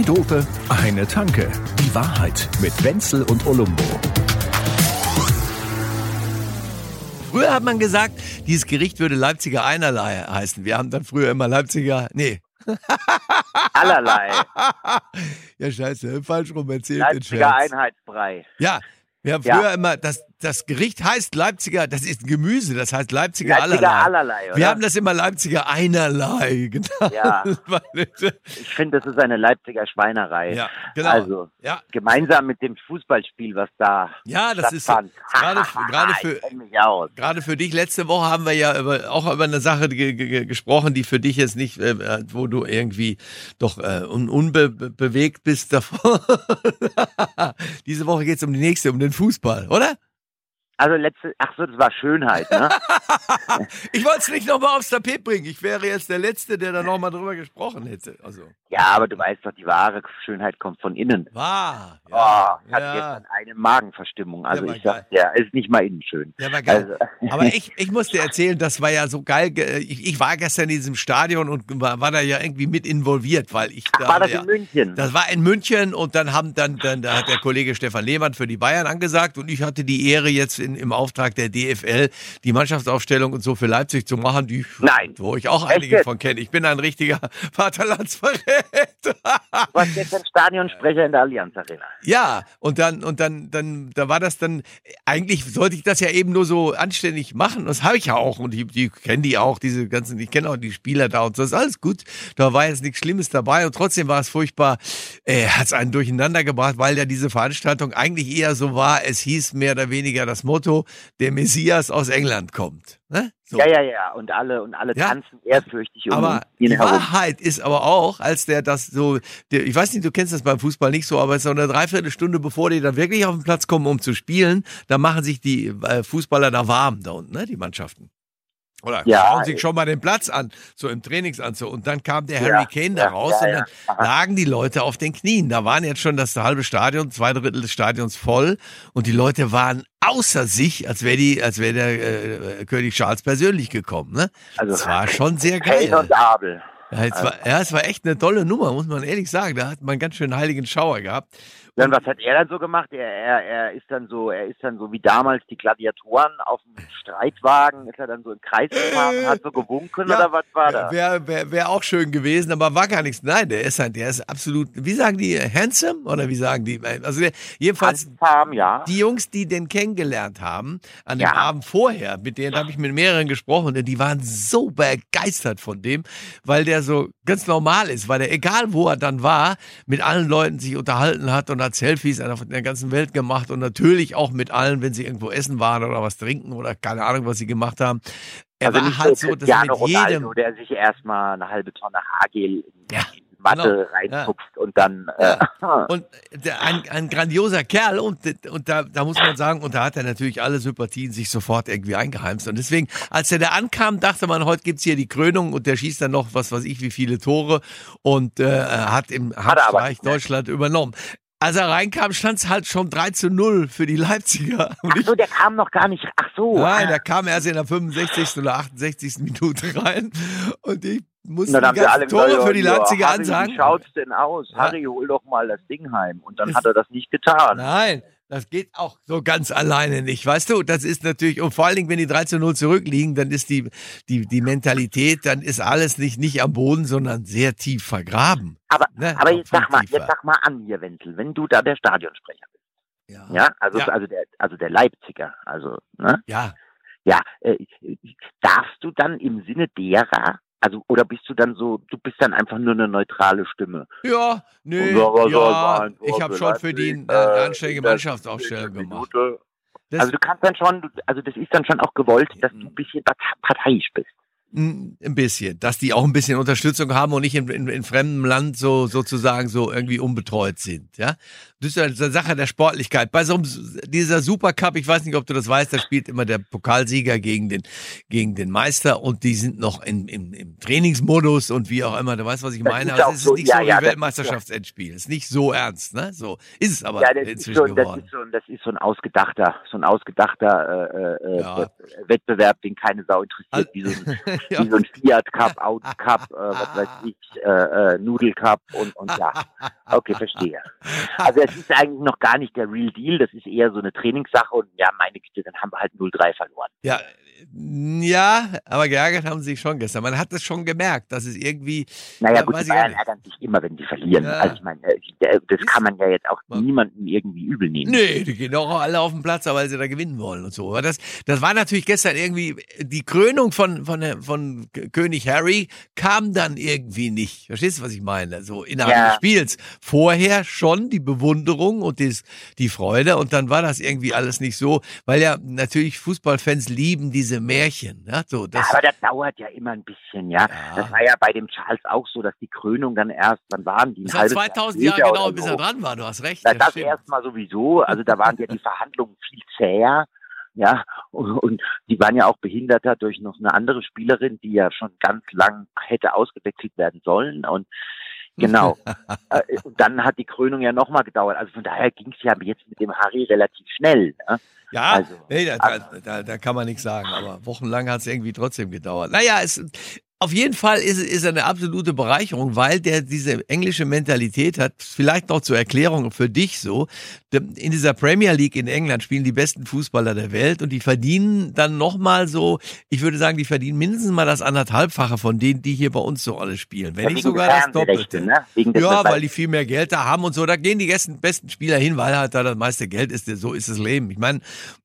Zwei Dope, eine Tanke. Die Wahrheit mit Wenzel und Olumbo. Früher hat man gesagt, dieses Gericht würde Leipziger einerlei heißen. Wir haben dann früher immer Leipziger, nee. Allerlei. ja, scheiße, falsch rum erzählt. Leipziger Einheitsbrei. Ja, wir haben früher ja. immer, das, das Gericht heißt Leipziger, das ist ein Gemüse, das heißt Leipziger, Leipziger allerlei. allerlei oder? Wir haben das immer Leipziger einerlei genannt. Ja. ich finde, das ist eine Leipziger Schweinerei. Ja, genau. Also, ja. gemeinsam mit dem Fußballspiel, was da Ja, das ist gerade gerade für gerade für dich letzte Woche haben wir ja über, auch über eine Sache gesprochen, die für dich jetzt nicht äh, wo du irgendwie doch äh, un unbewegt bist davor. Diese Woche geht es um die nächste, um den Fußball, oder? Also letzte, ach so, das war Schönheit, ne? ich wollte es nicht nochmal aufs Tapet bringen. Ich wäre jetzt der Letzte, der da nochmal drüber gesprochen hätte. Also. Ja, aber du weißt doch, die wahre Schönheit kommt von innen. Wahr. Ja, oh, ich ja. gestern eine Magenverstimmung. Also ja, ich sag, ja, ist nicht mal innen schön. Ja, war geil. Also. Aber ich, ich muss dir erzählen, das war ja so geil. Ich, ich war gestern in diesem Stadion und war, war da ja irgendwie mit involviert, weil ich ach, da. War das in München? Das war in München und dann haben dann, dann da hat der Kollege Stefan Lehmann für die Bayern angesagt und ich hatte die Ehre jetzt in in, im Auftrag der DFL die Mannschaftsaufstellung und so für Leipzig zu machen, die, Nein. wo ich auch einige Echt? von kenne. Ich bin ein richtiger Vaterlandsverräter. Du warst jetzt ein Stadionsprecher in der Allianz Arena. Ja, und dann, und dann, dann, da war das dann, eigentlich sollte ich das ja eben nur so anständig machen. Das habe ich ja auch. Und die, die kennen die auch, diese ganzen, ich kenne auch die Spieler da und so. Das ist alles gut. Da war jetzt nichts Schlimmes dabei. Und trotzdem war es furchtbar, äh, hat es einen durcheinander gebracht, weil ja diese Veranstaltung eigentlich eher so war, es hieß mehr oder weniger das Motto, Motto, der Messias aus England kommt. Ne? So. Ja, ja, ja. Und alle, und alle ja? tanzen ehrfürchtig um aber ihn die herum. Wahrheit ist aber auch, als der das so, der, ich weiß nicht, du kennst das beim Fußball nicht so, aber es ist so eine Dreiviertelstunde, bevor die dann wirklich auf den Platz kommen, um zu spielen, da machen sich die äh, Fußballer da warm da unten, ne, die Mannschaften. Oder ja, schauen sich schon mal den Platz an, so im Trainingsanzug. Und dann kam der Harry Kane da raus ja, und dann lagen die Leute auf den Knien. Da waren jetzt schon das halbe Stadion, zwei Drittel des Stadions voll und die Leute waren außer sich, als wäre die, als wäre der äh, König Charles persönlich gekommen. Ne? Also es war schon sehr geil. Kane und Abel. Ja, es war, ja, es war echt eine tolle Nummer, muss man ehrlich sagen. Da hat man ganz schön heiligen Schauer gehabt. Dann was hat er dann so gemacht? Er, er, er ist dann so, er ist dann so wie damals die Gladiatoren auf dem Streitwagen, ist er dann so im Kreis gefahren und hat so gewunken ja, oder was war da? Wäre wär, wär auch schön gewesen, aber war gar nichts. Nein, der ist halt, der ist absolut, wie sagen die, handsome oder wie sagen die? Also der, jedenfalls Handsome, ja. die Jungs, die den kennengelernt haben, an dem ja. Abend vorher, mit denen habe ich mit mehreren gesprochen, die waren so begeistert von dem, weil der so ganz normal ist, weil der, egal wo er dann war, mit allen Leuten sich unterhalten hat und hat Selfies in der ganzen Welt gemacht und natürlich auch mit allen, wenn sie irgendwo essen waren oder was trinken oder keine Ahnung, was sie gemacht haben. Er also war halt so, dass mit jedem, Ronaldo, der sich erstmal eine halbe Tonne Haargel ja. Matte genau. reinfuchst ja. und dann. Äh, und der, ein, ein grandioser Kerl und, und da, da muss man sagen, und da hat er natürlich alle Sympathien sich sofort irgendwie eingeheimst. Und deswegen, als er da ankam, dachte man, heute gibt's hier die Krönung und der schießt dann noch, was weiß ich, wie viele Tore und äh, hat im Hamstreich Deutschland übernommen. Als er reinkam, stand es halt schon 3 zu 0 für die Leipziger. Und ach so, der kam noch gar nicht. Ach so. Nein, der kam erst in der 65. oder 68. Minute rein. Und ich musste dann die ganzen Tore gesagt, für die Leipziger Harry, ansagen. Wie schaut's denn aus? Ja. Harry, hol doch mal das Ding heim. Und dann das, hat er das nicht getan. Nein, das geht auch so ganz alleine nicht, weißt du? Das ist natürlich, und vor allen Dingen, wenn die 3 zu 0 zurückliegen, dann ist die, die, die Mentalität, dann ist alles nicht, nicht am Boden, sondern sehr tief vergraben. Aber, ne? aber jetzt sag mal, jetzt sag mal an hier, Wenzel, wenn du da der Stadionsprecher bist. Ja, ja also, ja. also der, also der Leipziger, also, ne? Ja. Ja, äh, darfst du dann im Sinne derer also, oder bist du dann so, du bist dann einfach nur eine neutrale Stimme? Ja, nee, ja, ich habe schon für die äh, eine anständige Mannschaftsaufstellung gemacht. Das also du kannst dann schon, also das ist dann schon auch gewollt, dass du ein bisschen parteiisch bist. Ein bisschen, dass die auch ein bisschen Unterstützung haben und nicht in, in, in fremdem Land so sozusagen so irgendwie unbetreut sind, ja. Das ist eine Sache der Sportlichkeit. Bei so einem, dieser Supercup, ich weiß nicht, ob du das weißt, da spielt immer der Pokalsieger gegen den, gegen den Meister und die sind noch in, im, im Trainingsmodus und wie auch immer. Du weißt, was ich das meine. Also es ist so, nicht ja, so wie ja, Weltmeisterschaftsendspiel. Es ist nicht so ernst, ne? So ist es aber ja, inzwischen so, geworden. Das ist, so, das ist so ein ausgedachter, so ein ausgedachter äh, äh, ja. Wettbewerb, den keine Sau interessiert, also, wie so ein ja. wie so ein Fiat Cup, Audi Cup, äh, was weiß ich, äh, äh, Nudel Cup und, und ja. Okay, verstehe. Also es ist eigentlich noch gar nicht der Real Deal, das ist eher so eine Trainingssache und ja, meine Güte, dann haben wir halt 0-3 verloren. Ja, ja, aber geärgert haben sie sich schon gestern. Man hat es schon gemerkt, dass es irgendwie. Naja, ja, gut, die Bayern ärgern sich immer, wenn sie verlieren. Ja. Also ich meine, äh, das kann man ja jetzt auch niemandem irgendwie übel nehmen. Nee, die gehen auch alle auf den Platz, weil sie da gewinnen wollen und so. Aber das, das war natürlich gestern irgendwie, die Krönung von, von, von König Harry kam dann irgendwie nicht. Verstehst du, was ich meine? So innerhalb ja. des Spiels. Vorher schon die Bewunderung und das, die Freude und dann war das irgendwie alles nicht so, weil ja natürlich Fußballfans lieben diese Märchen. Ja, so, das ja, aber das dauert ja immer ein bisschen, ja? ja? Das war ja bei dem Charles auch so, dass die Krönung dann erst, wann waren die? Das hat 2000 Jahre gedauert, bis er dran war, du hast recht. Na, das erstmal sowieso, also da waren ja die Verhandlungen viel zäher. Ja, und, und die waren ja auch behinderter durch noch eine andere Spielerin, die ja schon ganz lang hätte ausgewechselt werden sollen. Und Genau. äh, und dann hat die Krönung ja nochmal gedauert. Also von daher ging es ja jetzt mit dem Harry relativ schnell. Ne? Ja, also, nee, da, da, da, da, kann man nichts sagen, aber wochenlang hat es irgendwie trotzdem gedauert. Naja, es, auf jeden Fall ist, er eine absolute Bereicherung, weil der diese englische Mentalität hat. Vielleicht noch zur Erklärung für dich so. In dieser Premier League in England spielen die besten Fußballer der Welt und die verdienen dann nochmal so, ich würde sagen, die verdienen mindestens mal das anderthalbfache von denen, die hier bei uns so alle spielen. Wenn ja, nicht sogar das Doppelte. Ne? Ja, weil die viel mehr Geld da haben und so. Da gehen die besten Spieler hin, weil halt da das meiste Geld ist. So ist das Leben. Ich meine,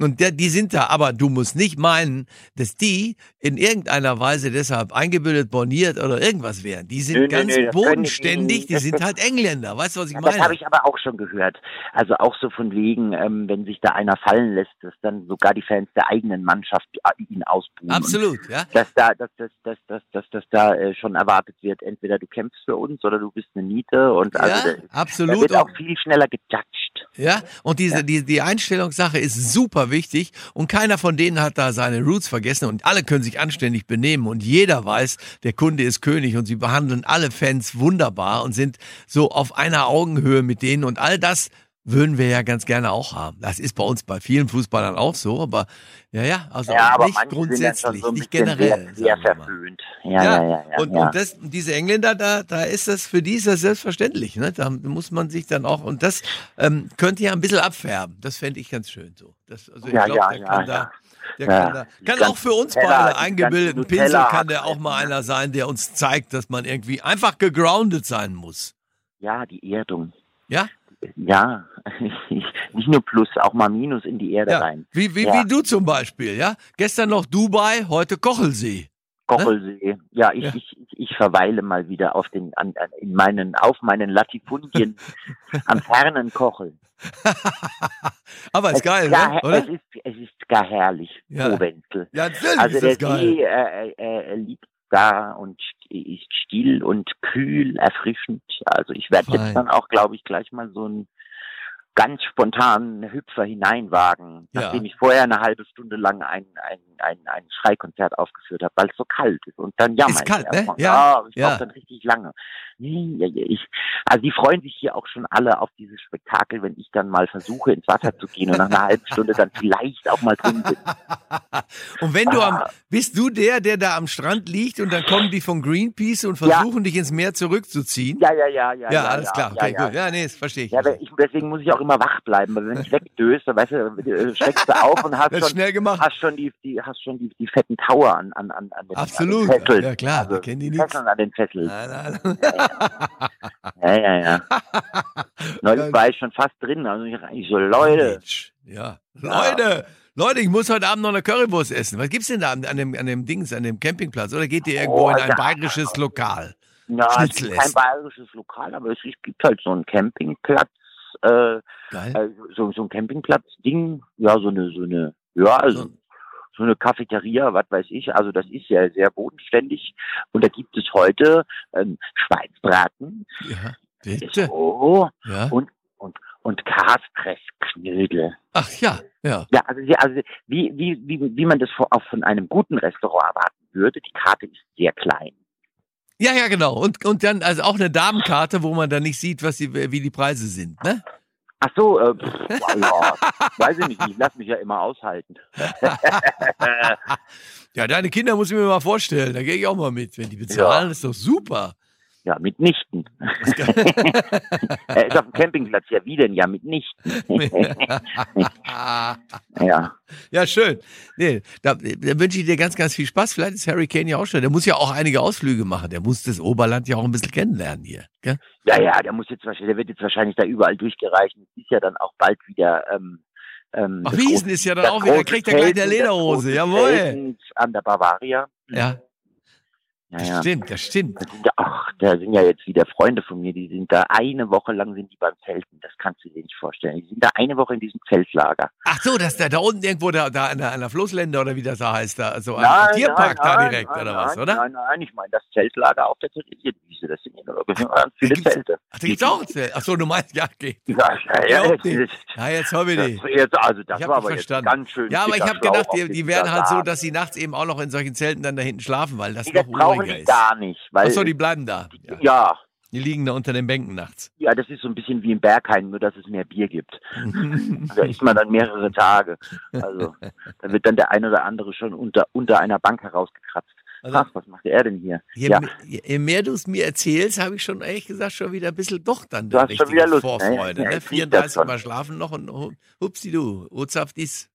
und der, die sind da, aber du musst nicht meinen, dass die in irgendeiner Weise deshalb eingebildet, borniert oder irgendwas wären. Die sind nö, ganz nö, bodenständig, die, sind halt Engländer. Weißt du, was ich meine? Das habe ich aber auch schon gehört. Also auch so von wegen, ähm, wenn sich da einer fallen lässt, dass dann sogar die Fans der eigenen Mannschaft äh, ihn ausbuhen. Absolut, ja. Dass da, dass, dass, dass, dass, dass, dass da äh, schon erwartet wird, entweder du kämpfst für uns oder du bist eine Niete. Und ja, also, absolut. Da wird auch viel schneller gejudged. Ja, und diese, ja. die, die Einstellungssache ist super wichtig und keiner von denen hat da seine Roots vergessen und alle können sich anständig benehmen und jeder weiß, der Kunde ist König und sie behandeln alle Fans wunderbar und sind so auf einer Augenhöhe mit denen und all das würden wir ja ganz gerne auch haben. Das ist bei uns bei vielen Fußballern auch so, aber ja, ja, also ja, nicht grundsätzlich, so nicht generell. Sehr, sehr verföhnt. Ja, ja, ja, ja, ja und, ja. und das, diese Engländer, da, da ist das, für die ist das selbstverständlich, ne? Da muss man sich dann auch, und das ähm, könnte ja ein bisschen abfärben. Das fände ich ganz schön so. Das, also ich ja, glaube, der kann da, der kann, da, kann auch für uns Teller, beide eingebildeten Pinsel kann der auch mal einer sein, der uns zeigt, dass man irgendwie einfach gegroundet sein muss. Ja, die Erdung. Ja? Ja, nicht nur Plus, auch mal Minus in die Erde ja. rein. Wie, wie, ja. wie du zum Beispiel, ja? Gestern noch Dubai, heute Kochelsee. Kochelsee. Ne? Ja, ich, ja. Ich, ich verweile mal wieder auf den, an, in meinen, auf meinen Latifundien am fernen Kochel. Aber ist es geil, ist gar, ne? oder? Es ist, es ist gar herrlich, ja. Provenzel. Ja, natürlich also ist der geil. See äh, äh, liegt da und ist still und kühl, erfrischend. Also ich werde jetzt dann auch, glaube ich, gleich mal so ein ganz spontan Hüpfer hineinwagen, ja. nachdem ich vorher eine halbe Stunde lang ein, ein, ein, ein Schreikonzert aufgeführt habe, weil es so kalt ist. Und dann jammer ist kalt, ne? Ja, oh, ich ja. brauche dann richtig lange. Ich, also die freuen sich hier auch schon alle auf dieses Spektakel, wenn ich dann mal versuche, ins Wasser zu gehen und nach einer halben Stunde dann vielleicht auch mal drin bin. und wenn du am, ah. bist du der, der da am Strand liegt und dann kommen die von Greenpeace und versuchen ja. dich ins Meer zurückzuziehen? Ja, ja, ja, ja. Ja, alles klar, okay, gut. Ja, nee, das verstehe ich. Ja, ich. Deswegen muss ich auch immer wach bleiben, weil wenn ich wegdöse, weißt du, schreckst du auf und hast schon, schnell gemacht. hast schon die, die, hast schon die, die fetten Tower an, an, an, an den, Absolut. An den Fesseln. Ja, klar, also, kennen die nichts. an den Fesseln. Nein, nein. Ja, ja, ja. Neulich war ich schon fast drin, also ich, ich so, Leute. Ja, Leute. Leute, ich muss heute Abend noch eine Currywurst essen. Was gibt's denn da an, dem, an dem Dings, an dem Campingplatz? Oder geht ihr irgendwo oh, in ein bayerisches Lokal? Ja, es ist kein bayerisches Lokal, aber es gibt halt so einen Campingplatz äh, äh, so, so ein Campingplatz-Ding, ja, so eine, so eine, ja, also so eine Cafeteria, was weiß ich, also das ist ja sehr bodenständig und da gibt es heute ähm, Schweinsbraten, ja, bitte. So, ja. und und und. Ach ja, ja. Ja, also, also wie, wie, wie, wie man das auch von einem guten Restaurant erwarten würde, die Karte ist sehr klein. Ja, ja, genau. Und, und dann also auch eine Damenkarte, wo man dann nicht sieht, was die, wie die Preise sind, ne? Ach so, äh, pff, ja, weiß ich nicht, ich lasse mich ja immer aushalten. Ja, deine Kinder muss ich mir mal vorstellen. Da gehe ich auch mal mit. Wenn die bezahlen, Ja. ist doch super. Ja, mitnichten. er ist auf dem Campingplatz, ja wie denn? Ja, mitnichten. ja. ja, schön. Nee, da, da wünsche ich dir ganz, ganz viel Spaß. Vielleicht ist Harry Kane ja auch schon. Der muss ja auch einige Ausflüge machen. Der muss das Oberland ja auch ein bisschen kennenlernen hier. Gell? Ja, ja, der muss jetzt wahrscheinlich, der wird jetzt wahrscheinlich da überall durchgereicht. Es ist ja dann auch bald wieder. Ähm, ähm, Ach, Wiesen ist ja dann auch wieder, kriegt er gleich das Lederhose. Jawohl. An der Bavaria. Ja, Ja, das ja. stimmt, das stimmt. Da sind ja, ach, da sind ja jetzt wieder Freunde von mir, die sind da eine Woche lang sind die beim Zelten. Das kannst du dir nicht vorstellen. Die sind da eine Woche in diesem Zeltlager. Ach so, das da, da unten irgendwo da, da an, der, an der Flusslände oder wie das da heißt, da, so am Nein, Tierpark nein, da nein, direkt oder was, oder? Nein, nein, ich meine das Zeltlager auf der Theresienwiese. Das sind ja nur ganz viele Zelte. Ach, da gibt's auch ein Zelt. Ach so, du meinst, ja, geht. Ja, ja, ja, Ja, jetzt, okay. jetzt, Ja, jetzt haben wir das, die. jetzt, also das Ich hab war aber jetzt ganz schön. Ja, aber ich habe gedacht, die, die den werden halt so, dass sie nachts eben auch noch in solchen Zelten dann da hinten schlafen, weil das noch das brauchen die gar nicht, weil Ach so, die bleiben da. Ja. ja, Die liegen da unter den Bänken nachts. ja, das ist so ein bisschen wie im Berghain, nur dass es mehr Bier gibt. Da isst man dann mehrere Tage. Also da wird dann der eine oder andere schon unter unter einer Bank herausgekratzt. Also, Ach, was macht er denn hier? je, ja. je, mehr du es mir erzählst, habe ich schon ehrlich gesagt schon wieder ein bisschen doch dann Du hast schon richtige wieder Lust, ne? Vorfreude. Ja, Ne? das 34 schon. Mal schlafen noch und hu- hupsi du, Ozaft ist.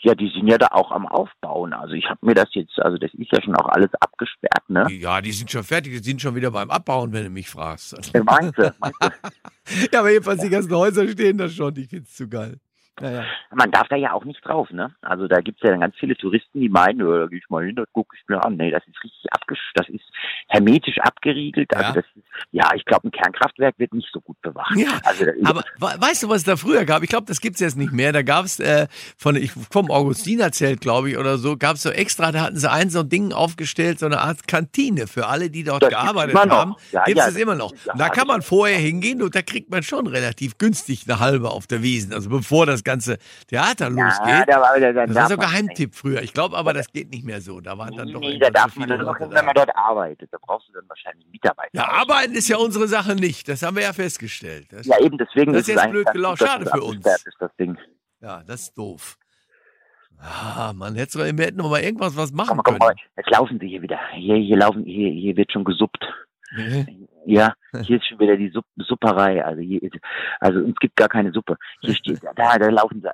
Ja, die sind ja da auch am Aufbauen. Also ich habe mir das jetzt, also das ist ja schon auch alles abgesperrt, ne? Ja, die sind schon fertig, die sind schon wieder beim Abbauen, wenn du mich fragst. Äh, Meinst du? Meinst du? ja, aber jedenfalls die ganzen Häuser stehen da schon, ich find's zu geil. Naja. Man darf da ja auch nicht drauf, ne? Also da gibt's ja dann ganz viele Touristen, die meinen, ja, da gehe ich mal hin, das gucke ich mir an. Nee, das ist richtig abgesch das ist hermetisch abgeriegelt. Also Ja. das ist, ja, ich glaube, ein Kernkraftwerk wird nicht so gut bewacht. Ja, also, Aber we- weißt du, was es da früher gab? Ich glaube, das gibt's jetzt nicht mehr. Da gab's äh, von ich vom Augustinerzelt, glaube ich, oder so, gab's so extra, da hatten sie ein so ein Ding aufgestellt, so eine Art Kantine für alle, die dort Das gearbeitet haben. Ja, gibt's ja, es immer noch. ja, da kann man vorher hingehen und da kriegt man schon relativ günstig eine halbe auf der Wiesen, also bevor das ganze Theater ja, losgeht. da war, da, da Das war so man Geheimtipp früher. Ich glaube aber, das geht nicht mehr so. Da waren dann Nee, doch nee, da darf man dann Leute nur, wenn man dort arbeitet. Da brauchst du dann wahrscheinlich Mitarbeiter. Ja, arbeiten ist ja unsere Sache nicht. Das haben wir ja festgestellt. Das, Ja, eben deswegen Das ist jetzt blöd gelaufen. Schade das für uns. das. Ja, das ist doof. Ah, man hätte wir hätten noch mal irgendwas was machen Komm, komm, können. komm, jetzt laufen sie hier wieder. Hier, hier laufen, hier, hier wird schon gesuppt. Ja, hier ist schon wieder die Supp Supperei. Also hier ist, also uns gibt gar keine Suppe. Hier steht, da, da laufen sie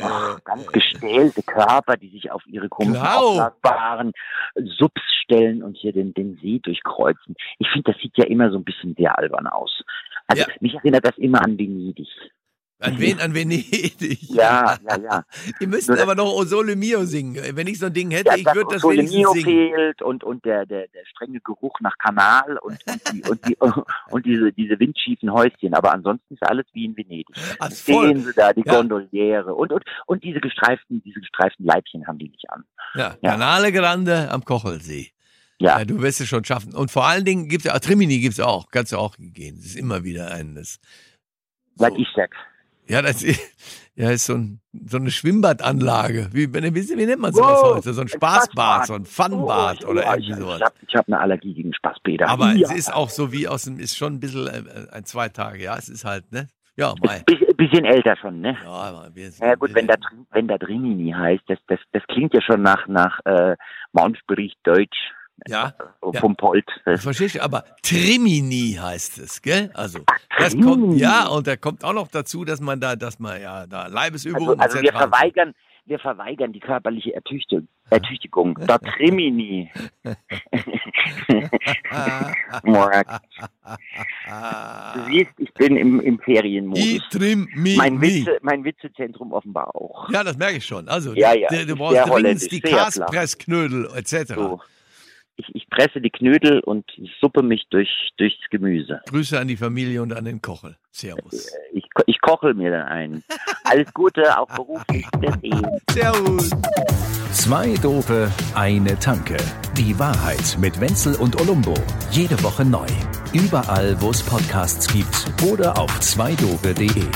ach, ganz gestählte Körper, die sich auf ihre komischen Klar. aufblasbaren Subs stellen und hier den, den See durchkreuzen. Ich finde, das sieht ja immer so ein bisschen sehr albern aus. Also Ja. mich erinnert das immer an Venedig. An wen? An Venedig. Ja, ja, ja. Die müssten aber noch O Sole Mio singen. Wenn ich so ein Ding hätte, Ja, ich würde das wenigstens Solemnio singen. fehlt und, und der, der, der strenge Geruch nach Kanal und, und, die, und, die, und diese, diese windschiefen Häuschen. Aber ansonsten ist alles wie in Venedig. Ach, voll. Sehen Sie da, die Ja. Gondoliere und, und, und diese gestreiften, diese gestreiften Leibchen haben die nicht an. Ja, Ja. Canale Grande am Kochelsee. Ja, Ja, du wirst es schon schaffen. Und vor allen Dingen gibt's ja, Trimini gibt's auch. Kannst du auch gehen. Das ist immer wieder ein, das, was so. ich sag. Ja, das ist, ja, ist so, ein, so eine Schwimmbadanlage. Wie, wie, wie nennt man sowas Wow, heute? So ein ein Spaßbad, so ein Funbad Oh, oder irgendwie sowas. Ich habe hab eine Allergie gegen Spaßbäder. Aber ja. es ist auch so wie aus dem, ist schon ein bisschen äh, ein zwei Tage, ja. Es ist halt, ne? Ja. Biss- bisschen älter schon, ne? Ja, aber wir sind, Ja gut, wenn da, wenn da Drimini heißt, das, das, das klingt ja schon nach, nach äh, Mountbericht Deutsch ja, äh, Ja. vom Polt. Das, verstehst du, aber Trimini heißt es, gell? Also, das Trimini. kommt, ja, und da kommt auch noch dazu, dass man da, dass man ja da Leibesübungen also, also wir verweigern, wir verweigern die körperliche Ertüchtigung. Ertüchtigung. Da Trimini. Morak. Du siehst, ich bin im, im Ferienmodus. Trimini. Mein, Witze, mein Witzezentrum offenbar auch. Ja, das merke ich schon. Also, Ja, ja, du, du brauchst dringend die. Kaspressknödel etc. So. Ich, ich presse die Knödel und suppe mich durch, durchs Gemüse. Grüße an die Familie und an den Kochel. Servus. Ich, ko- ich koche mir dann ein. Alles Gute, auch beruflich. Servus. Zwei Dope, eine Tanke. Die Wahrheit mit Wenzel und Olumbo. Jede Woche neu. Überall, wo es Podcasts gibt oder auf zweidope.de.